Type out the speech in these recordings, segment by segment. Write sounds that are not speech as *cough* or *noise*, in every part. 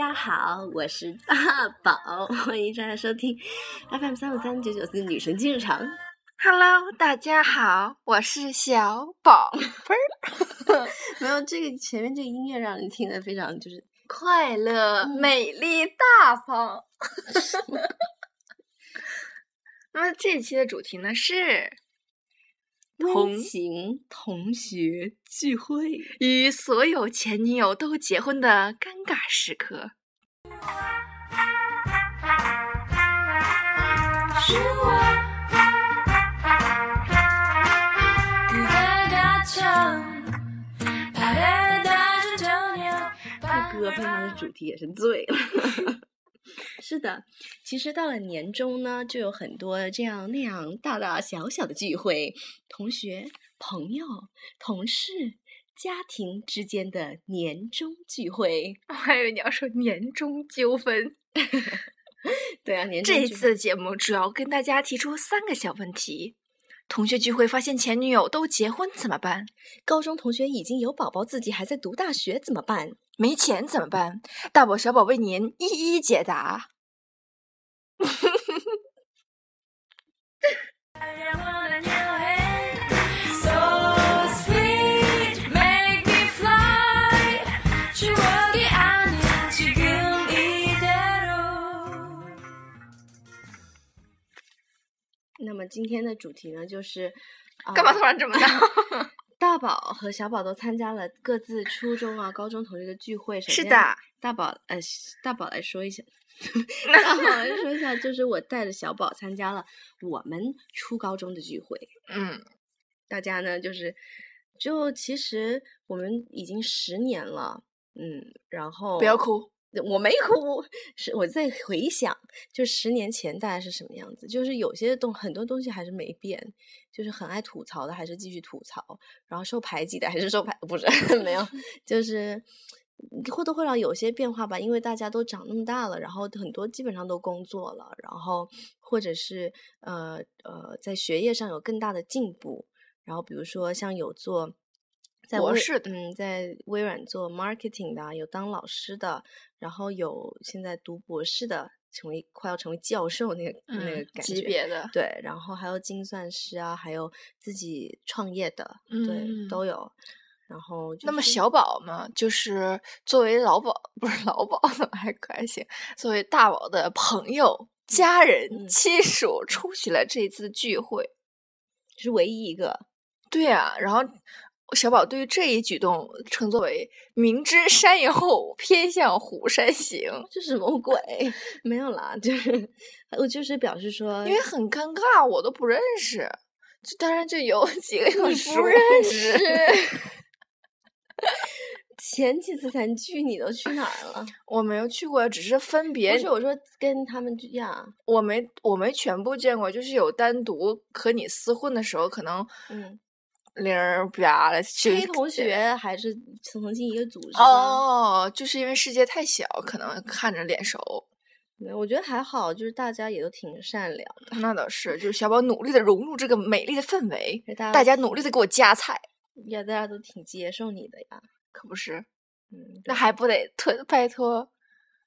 大家好，我是大宝，欢迎大家收听 FM 三五三九九四女神进入场。Hello，大家好，我是小宝贝儿，*laughs* 没有这个前面这个音乐让人听得非常就是快乐、嗯美丽、大方。*laughs* 那么这期的主题呢是同行同学聚会，与所有前女友都结婚的尴尬时刻。在哥背上的主题也是醉了。*laughs* 是的，其实到了年终呢，就有很多这样那样大大小小的聚会，同学、朋友、同事、家庭之间的年终聚会。*laughs* 我还以为你要说年终纠纷。*laughs* 对啊，年终这一次的节目主要跟大家提出三个小问题：同学聚会发现前女友都结婚怎么办？高中同学已经有宝宝，自己还在读大学，怎么办？没钱怎么办？大宝、小宝为您一一解答。*laughs* 那么今天的主题呢，就是、呃、干嘛突然这么大？*laughs* *laughs* 大宝和小宝都参加了各自初中啊、高中同学的聚会。是的，大宝呃，大宝来说一下，*laughs* 大宝来说一下，就是我带着小宝参加了我们初高中的聚会。嗯，大家呢，就是就其实我们已经十年了，嗯，然后不要哭。我没哭，*laughs* 是我在回想，就十年前大概是什么样子。就是有些东很多东西还是没变，就是很爱吐槽的还是继续吐槽，然后受排挤的还是受排，*laughs* 不是没有，*laughs* 就是或多或少有些变化吧。因为大家都长那么大了，然后很多基本上都工作了，然后或者是呃呃在学业上有更大的进步。然后比如说像有做。在博士的嗯，在微软做 marketing 的啊，有当老师的，然后有现在读博士的，成为快要成为教授那个、那个嗯，感觉。级别的。对，然后还有精算师啊，还有自己创业的，对，嗯都有。然后、就是、那么小宝嘛，就是作为老宝不是老宝，还可还行？作为大宝的朋友、家人、嗯亲属，出席了这次聚会。是唯一一个，对啊，然后小宝对于这一举动称作为“明知山有虎，偏向虎山行这什么鬼？*laughs* 没有啦，就是我 *laughs* 就是表示”，说，因为很尴尬，我都不认识。就当然就有 *laughs* 几个有不认识识。前几次咱聚你都去哪儿了？我没有去过，只是分别不是我说跟他们聚呀，我没我没全部见过，就是有单独和你厮混的时候，可能嗯，零儿吧了去黑同学还是曾经一个组织的。哦，就是因为世界太小，可能看着脸熟。没有我觉得还好，就是大家也都挺善良的，那倒是，就是小宝努力的融入这个美丽的氛围，大大家努力的给我夹菜，也大家都挺接受你的呀。可不是？嗯，那还不得托拜托？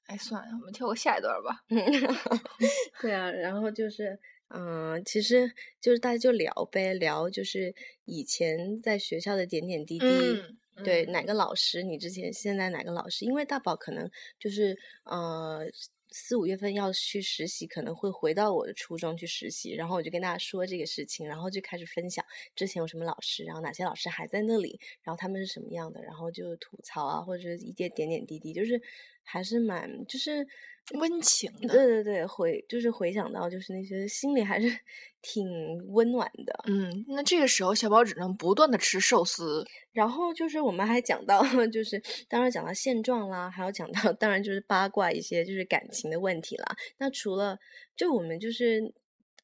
哎，算了，我们跳过下一段吧。*laughs* 对啊，然后就是，嗯、其实就是大家就聊呗，聊就是以前在学校的点点滴滴。嗯对，嗯哪个老师？你之前现在哪个老师？因为大宝可能就是呃四五月份要去实习，可能会回到我的初中去实习，然后我就跟大家说这个事情，然后就开始分享之前有什么老师，然后哪些老师还在那里，然后他们是什么样的，然后就吐槽啊，或者是一些点点滴滴，就是还是蛮就是温情的对对对，回就是回想到就是那些心里还是 *laughs* 挺温暖的。嗯，那这个时候小宝只能不断的吃寿司。然后就是我们还讲到，*laughs* 就是当然讲到现状啦，还有讲到当然就是八卦一些就是感情的问题啦。那除了就我们就是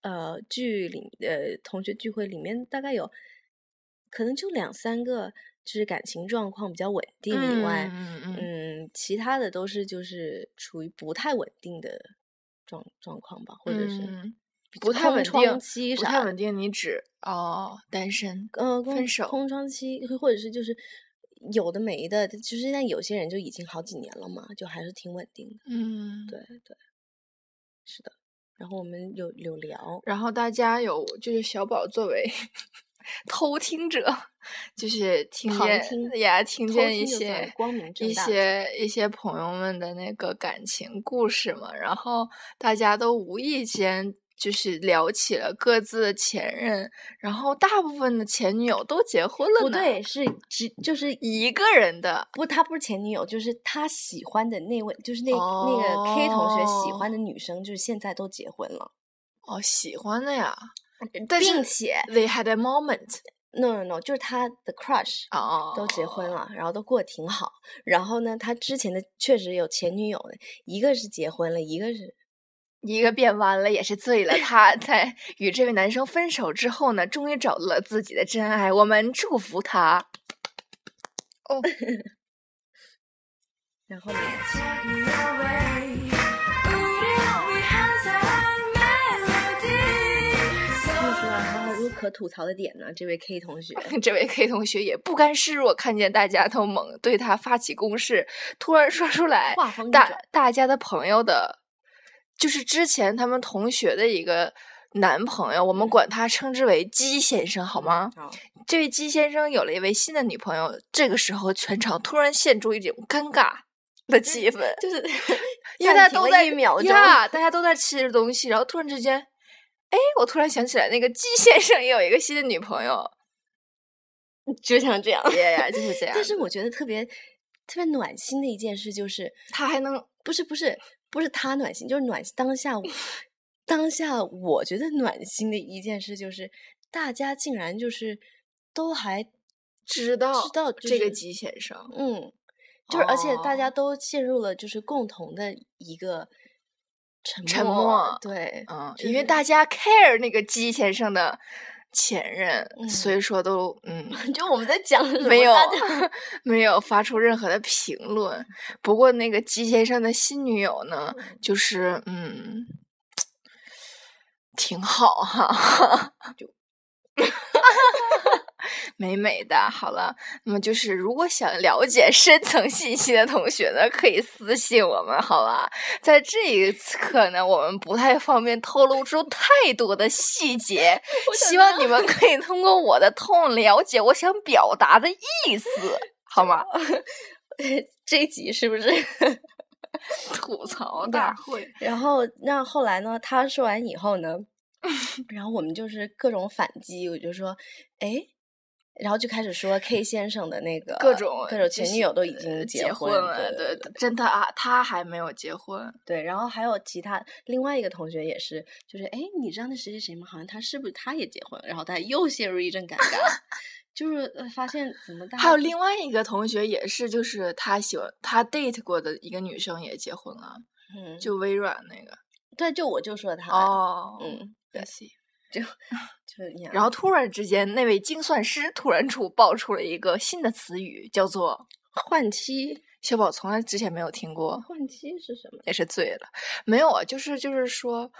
呃剧里呃同学聚会里面大概有可能就两三个就是感情状况比较稳定以外，嗯嗯嗯，其他的都是就是处于不太稳定的状状况吧，或者是不太稳定窗期不太稳定，你指哦单身呃，分手空窗期，或者是就是有的没的，就是现在有些人就已经好几年了嘛，就还是挺稳定的。嗯，对对，是的。然后我们有有聊，然后大家有就是小宝作为偷听者，就是听见旁听呀，听见一些一些一些朋友们的那个感情故事嘛，然后大家都无意间。就是聊起了各自的前任，然后大部分的前女友都结婚了呢。不对，是只就是一个人的不，他不是前女友，就是他喜欢的那位，就是那、那个 K 同学喜欢的女生，就是现在都结婚了，哦，喜欢的呀，但并且 they had a moment no no no，就是他的 crush 哦，都结婚了，然后都过得挺好。然后呢，他之前的确实有前女友的，一个是结婚了，一个是一个变弯了，也是醉了。他在与这位男生分手之后呢，终于找到了自己的真爱。我们祝福他。哦，*laughs* 然后呢，可吐槽的点呢，这位 K 同学。*laughs* 这位 K 同学也不甘示弱，看见大家都猛对他发起攻势，突然说出来话大大家的朋友的，就是之前他们同学的一个男朋友，我们管他称之为鸡先生，好吗？好，这位鸡先生有了一位新的女朋友，这个时候全场突然现出一种尴尬的气氛，就是 *laughs* 因为大家都在一秒钟，呀，大家都在吃着东西，然后突然之间，哎，我突然想起来，那个季 *laughs* 先生也有一个新的女朋友，就像这样。耶呀，就是这样。但是我觉得特别特别暖心的一件事就是，他还能不是不是不是他暖心，就是暖当下 *laughs* 当下我觉得暖心的一件事就是，大家竟然就是都还知道知道就这个季先生，嗯，就是而且大哦家都陷入了就是共同的一个沉沉默默对，嗯，就是因为大家 care 那个姬先生的前任，嗯所以说都嗯。就我们在讲没有 *laughs* 没有发出任何的评论。不过那个姬先生的新女友呢，就是嗯，挺好哈，就 *laughs* *laughs* 美美的。好了，那么就是如果想了解深层信息的同学呢，可以私信我们，好吧？在这一刻呢，我们不太方便透露出太多的细节，*laughs* 希望你们可以通过我的痛了解我想表达的意思，好吗？*laughs* 这一集是不是？吐槽大会，然后那后来呢？他说完以后呢，然后我们就是各种反击，我就说，哎，然后就开始说 K 先生的那个各种各种前女友都已呃经结婚了，对对，真的啊，他还没有结婚。对，然后还有其他另外一个同学也是，就是哎，你知道那谁谁谁吗？好像他是不是他也结婚了？然后大家又陷入一阵尴尬，*laughs* 就是呃发现怎么大还有另外一个同学也是，就是他喜欢他 date 过的一个女生也结婚了，嗯，就微软那个。对，就我就说他，哦，嗯，就就是。然后突然之间，那位精算师突然出爆出了一个新的词语，叫做换妻，小宝从来之前没有听过，换妻是什么？也是醉了。没有啊，就是就是说，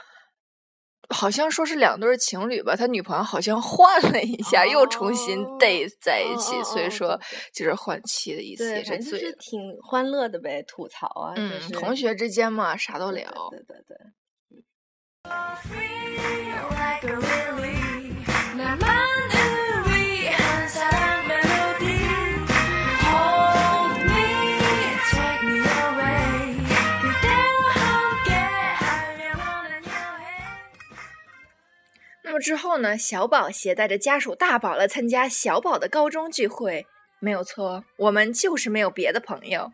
好像说是两对情侣吧，他女朋友好像换了一下，又重新哦 date 在一起，哦哦哦所以说就是换妻的意思，也是醉了就是醉。挺欢乐的呗，吐槽啊，就嗯，是同学之间嘛，啥都对聊。对对对对。那么之后呢，小宝携带着家属大宝来参加小宝的高中聚会，没有错，我们就是没有别的朋友。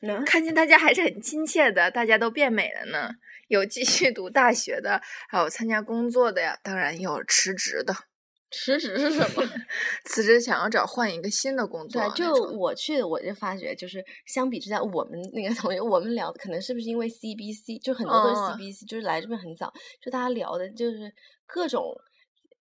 那看见大家还是很亲切的，大家都变美了呢。有继续读大学的，还有参加工作的呀，当然也有辞职的。辞职是什么？*laughs* 辞职想要找换一个新的工作对，就，我去，我就发觉，就是相比之下，我们那个同学，我们聊的可能是不是因为 CBC，就很多都是嗯 CBC，、就是来这边很早，就大家聊的就是各种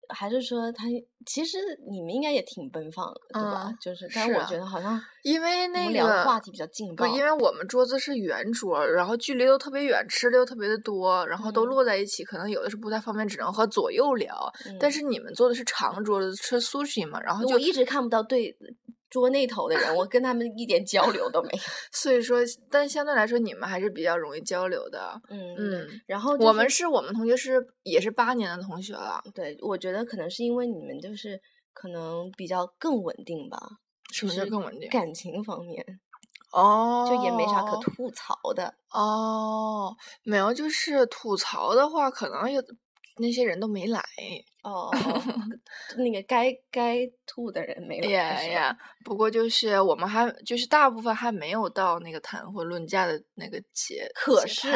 还是说他其实你们应该也挺奔放的，对吧？嗯就是，但是啊我觉得好像因为那个话题比较劲爆，不，因为我们桌子是圆桌，然后距离都特别远，吃的又特别的多，然后都嗯摞在一起，可能有的是不太方便，只能和左右聊。但嗯是你们坐的是长桌子，吃 sushi 嘛，然后就我一直看不到对桌那头的人，我跟他们一点交流都没有。*laughs* 所以说，但相对来说，你们还是比较容易交流的。嗯嗯，然后、我们是我们同学是也是八年的同学了，对，我觉得可能是因为你们就是可能比较更稳定吧，什么叫更稳定？感情方面哦，就也没啥可吐槽的。哦，没有，就是吐槽的话，可能有那些人都没来。哦，*laughs* 那个该该吐的人没来。呀呀，不过就是我们还就是大部分还没有到那个谈婚论嫁的那个节，可是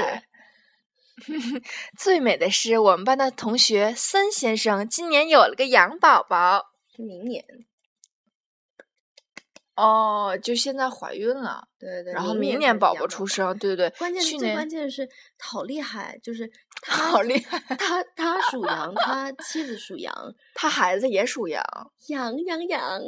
*laughs* 最美的是我们班的同学孙先生今年有了个羊宝宝。明年，哦，就现在怀孕了，对对对，然后明明年宝宝出生，对对。对，关键是最去年关键是，好厉害，就是他好厉害，他他属羊，他妻子属羊，他孩子也属羊，羊羊羊，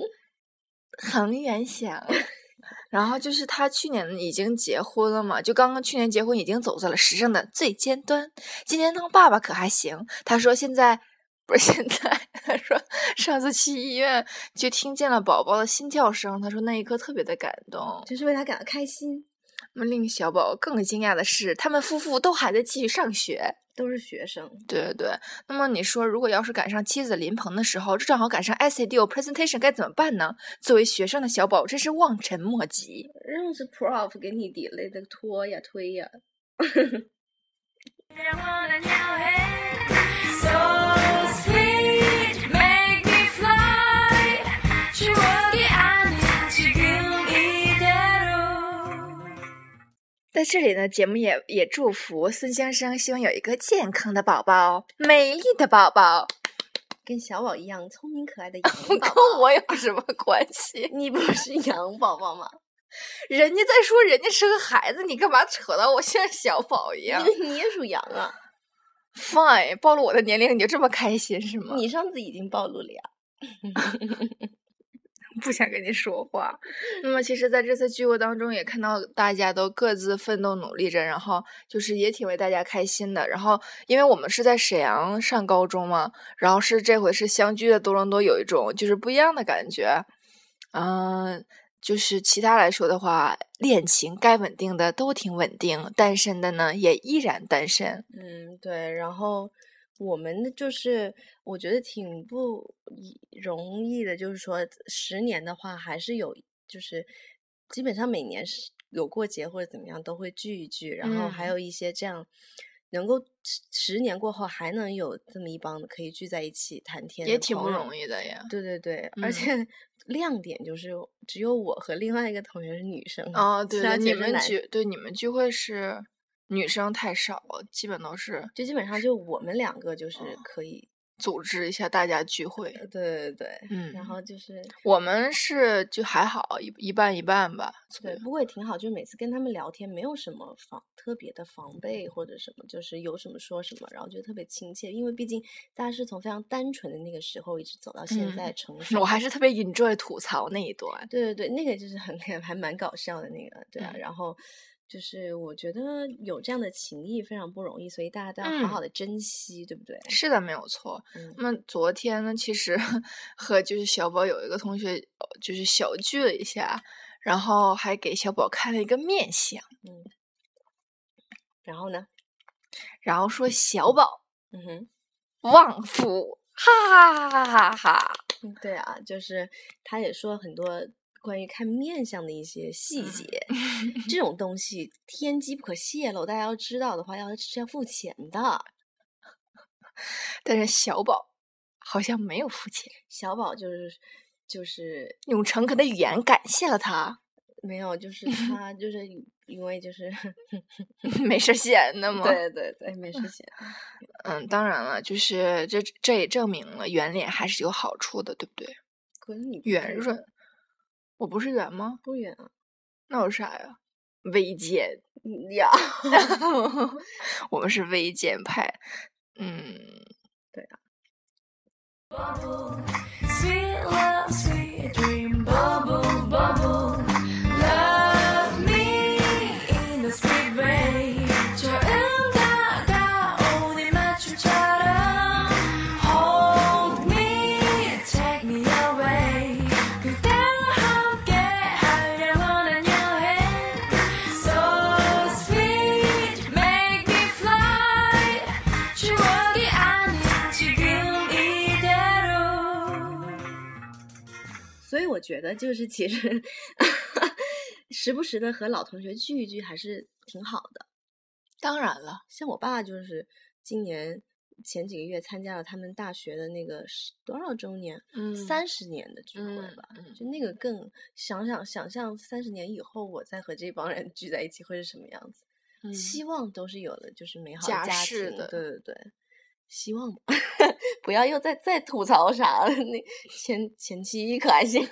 恒源祥。*laughs* 然后就是他去年已经结婚了嘛，就刚刚去年结婚，已经走在了时尚的最尖端。今年当爸爸可还行？他说现在不是现在，他说上次去医院就听见了宝宝的心跳声，他说那一刻特别的感动。就是为他感到开心，那么令小宝更惊讶的是，他们夫妇都还在继续上学。都是学生。对对对，那么你说，如果要是赶上妻子临盆的时候，这正好赶上 essay due presentation，该怎么办呢？作为学生的小宝真是望尘莫及。让是 prof 给你 delay 的拖呀推呀，*laughs* 在这里呢，节目也也祝福孙先生，希望有一个健康的宝宝，美丽的宝宝。跟小宝一样聪明可爱的羊 *laughs* 跟宝跟。我有什么关系？*laughs* 你不是羊宝宝吗？人家在说人家是个孩子，你干嘛扯到我像小宝一样你也属羊啊？？Fine，暴露我的年龄，你就这么开心是吗？你上次已经暴露了呀。*laughs* 不想跟你说话。那么，其实在这次聚会当中，也看到大家都各自奋斗努力着，然后就是也挺为大家开心的。然后，因为我们是在沈阳上高中嘛，然后是这回是相聚的多伦多，有一种就是不一样的感觉。嗯，就是其他来说的话，恋情该稳定的都挺稳定，单身的呢也依然单身。嗯，对，然后我们的就是我觉得挺不容易的，就是说十年的话，还是有，就是基本上每年是有过节或者怎么样都会聚一聚，然后还嗯有一些这样能够十十年过后还能有这么一帮可以聚在一起谈天，也挺不。容易的呀。对对对，而嗯且亮点就是只有我和另外一个同学是女生哦，对对，你们聚对你们聚会是女生太少了，基本都是就基本上就我们两个就是哦可以，组织一下大家聚会。呃对对对，嗯然后就是我们是就还好，一一半一半吧。对，不过也挺好，就每次跟他们聊天，没有什么防特别的防备或者什么，就是有什么说什么，然后觉得特别亲切，因为毕竟大家是从非常单纯的那个时候一直走到现在嗯 *laughs* 成熟。我还是特别 enjoy 吐槽那一段。对对对，那个就是很 *laughs* 还蛮搞笑的那个，对啊，嗯然后就是我觉得有这样的情谊非常不容易，所以大家都要好好嗯的珍惜，对不对？是的，没有错。嗯那么昨天呢，其实 *laughs* 和就是小宝有一个同学呃就是小聚了一下，然后还给小宝看了一个面相，嗯，然后呢？然后说小宝嗯哼。旺夫，哈哈哈哈哈。哈，对啊，就是他也说很多关于看面相的一些细嗯节，*laughs* 这种东西天机不可泄露，大家要知道的话，要是要付钱的。但是小宝好像没有付钱，小宝就是就是用诚恳的语言感谢了他，*laughs* 没有，就是 *laughs* 他就是因为就是没事闲的嘛？对对对，没事闲。嗯，当然了，就是这这也证明了圆脸还是有好处的，对不对？圆润，我不是圆吗？不圆啊那有啥呀？微尖，嗯呀，*laughs* 我们是微尖派。嗯，对啊。我觉得就是其实 *laughs* 时不时的和老同学聚一聚还是挺好的。当然了，像我爸就是今年前几个月参加了他们大学的那个十多少周年，嗯三十年的聚会嗯吧，嗯就那个更想想想象三十年以后我再和这帮人聚在一起会是什么样子。嗯希望都是有了就是美好家的家庭，世的对对对，希望吧，*laughs* 不要又再再吐槽啥了。*laughs* 那前前妻可还行，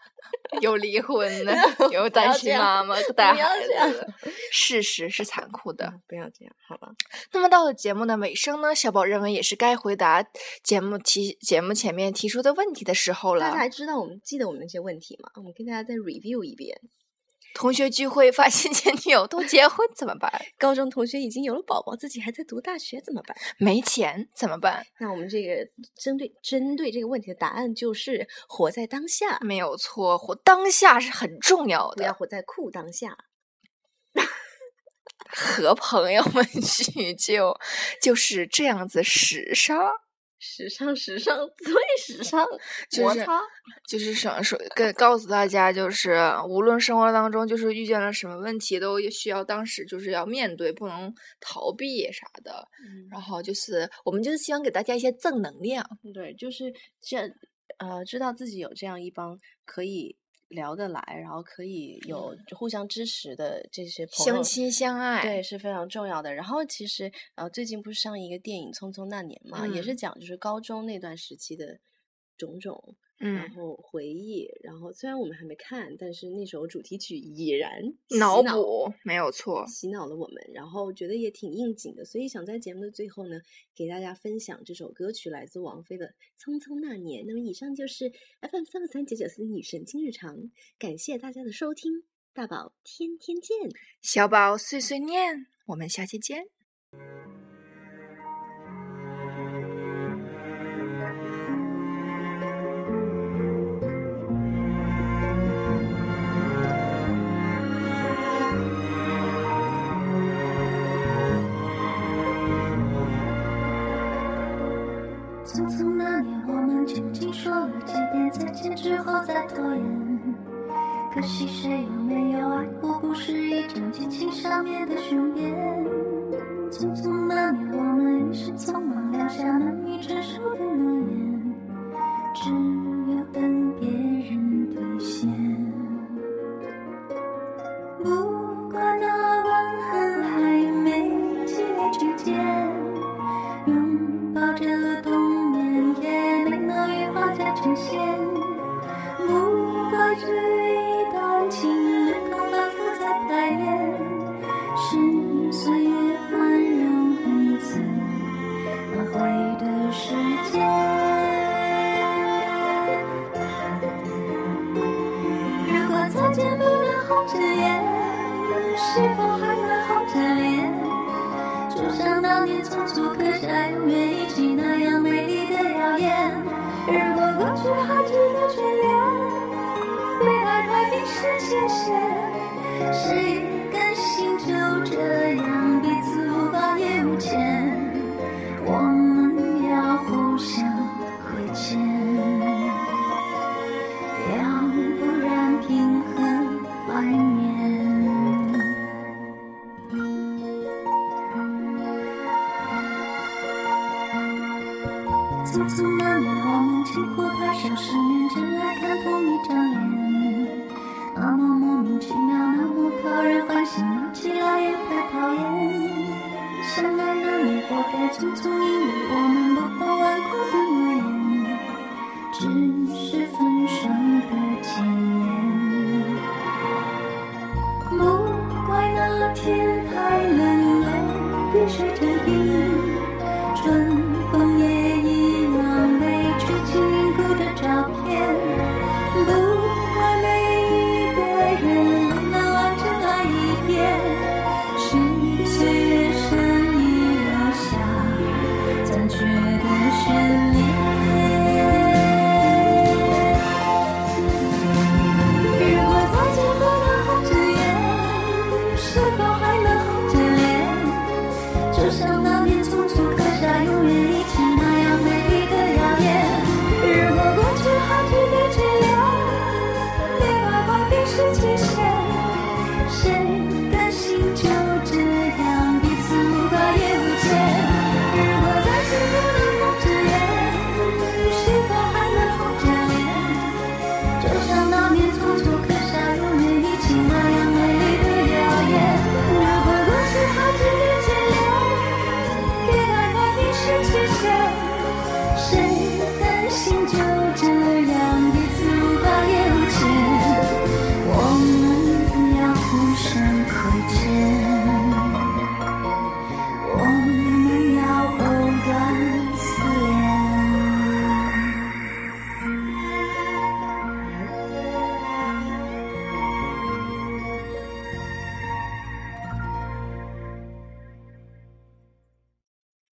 *laughs* 有离婚的，有不单亲妈妈带孩子的，事实是残酷的。嗯不要这样，好吧？那么到了节目的尾声呢，小宝认为也是该回答节目提节目前面提出的问题的时候了大家。还知道我们记得我们那些问题吗？我们跟大家再 review 一遍。同学聚会发现前女友都结婚怎么办？高中同学已经有了宝宝，自己还在读大学怎么办？没钱怎么办？那我们这个针对针对这个问题的答案就是活在当下，没有错，活当下是很重要的。不要活在酷当下。*laughs* 和朋友们 *laughs* 叙旧，就是这样子时尚。时尚，时尚，*laughs* 最时尚，就是。就是想说跟告诉大家，就是无论生活当中就是遇见了什么问题，都需要当时就是要面对，不能逃避啥的。嗯然后就是我们就是希望给大家一些正能量。对，就是这呃，知道自己有这样一帮可以聊得来，然后可以有互相支持的这些朋友，相亲相爱，对，是非常重要的。然后其实呃，最近不是上一个电影《匆匆那年》嘛，也是嗯讲就是高中那段时期的种种。然嗯，后回忆，然后虽然我们还没看，但是那首主题曲已然脑脑补没有错。洗脑了我们，然后觉得也挺应景的，所以想在节目的最后呢，给大家分享这首歌曲，来自王菲的《匆匆那年》。那么以上就是 FM 三三九九四女神今日常，感谢大家的收听，大宝天天见。小宝碎碎念，我们下期见。几遍再见之后再拖延？可惜谁有没有爱过？不是一场激情上面的雄辩。匆匆那年，我们一时匆忙留下难以承受的诺言，只红着眼，是否还能红着脸？就像当年匆促刻下永远一起那样美丽的谣言。如果过去还值得眷恋，未来太冰释前嫌，谁甘心就这样彼此无挂也无牵？匆匆那年，我们经过多少十年，只爱看同一张脸，那么莫名其妙，那么讨人欢喜，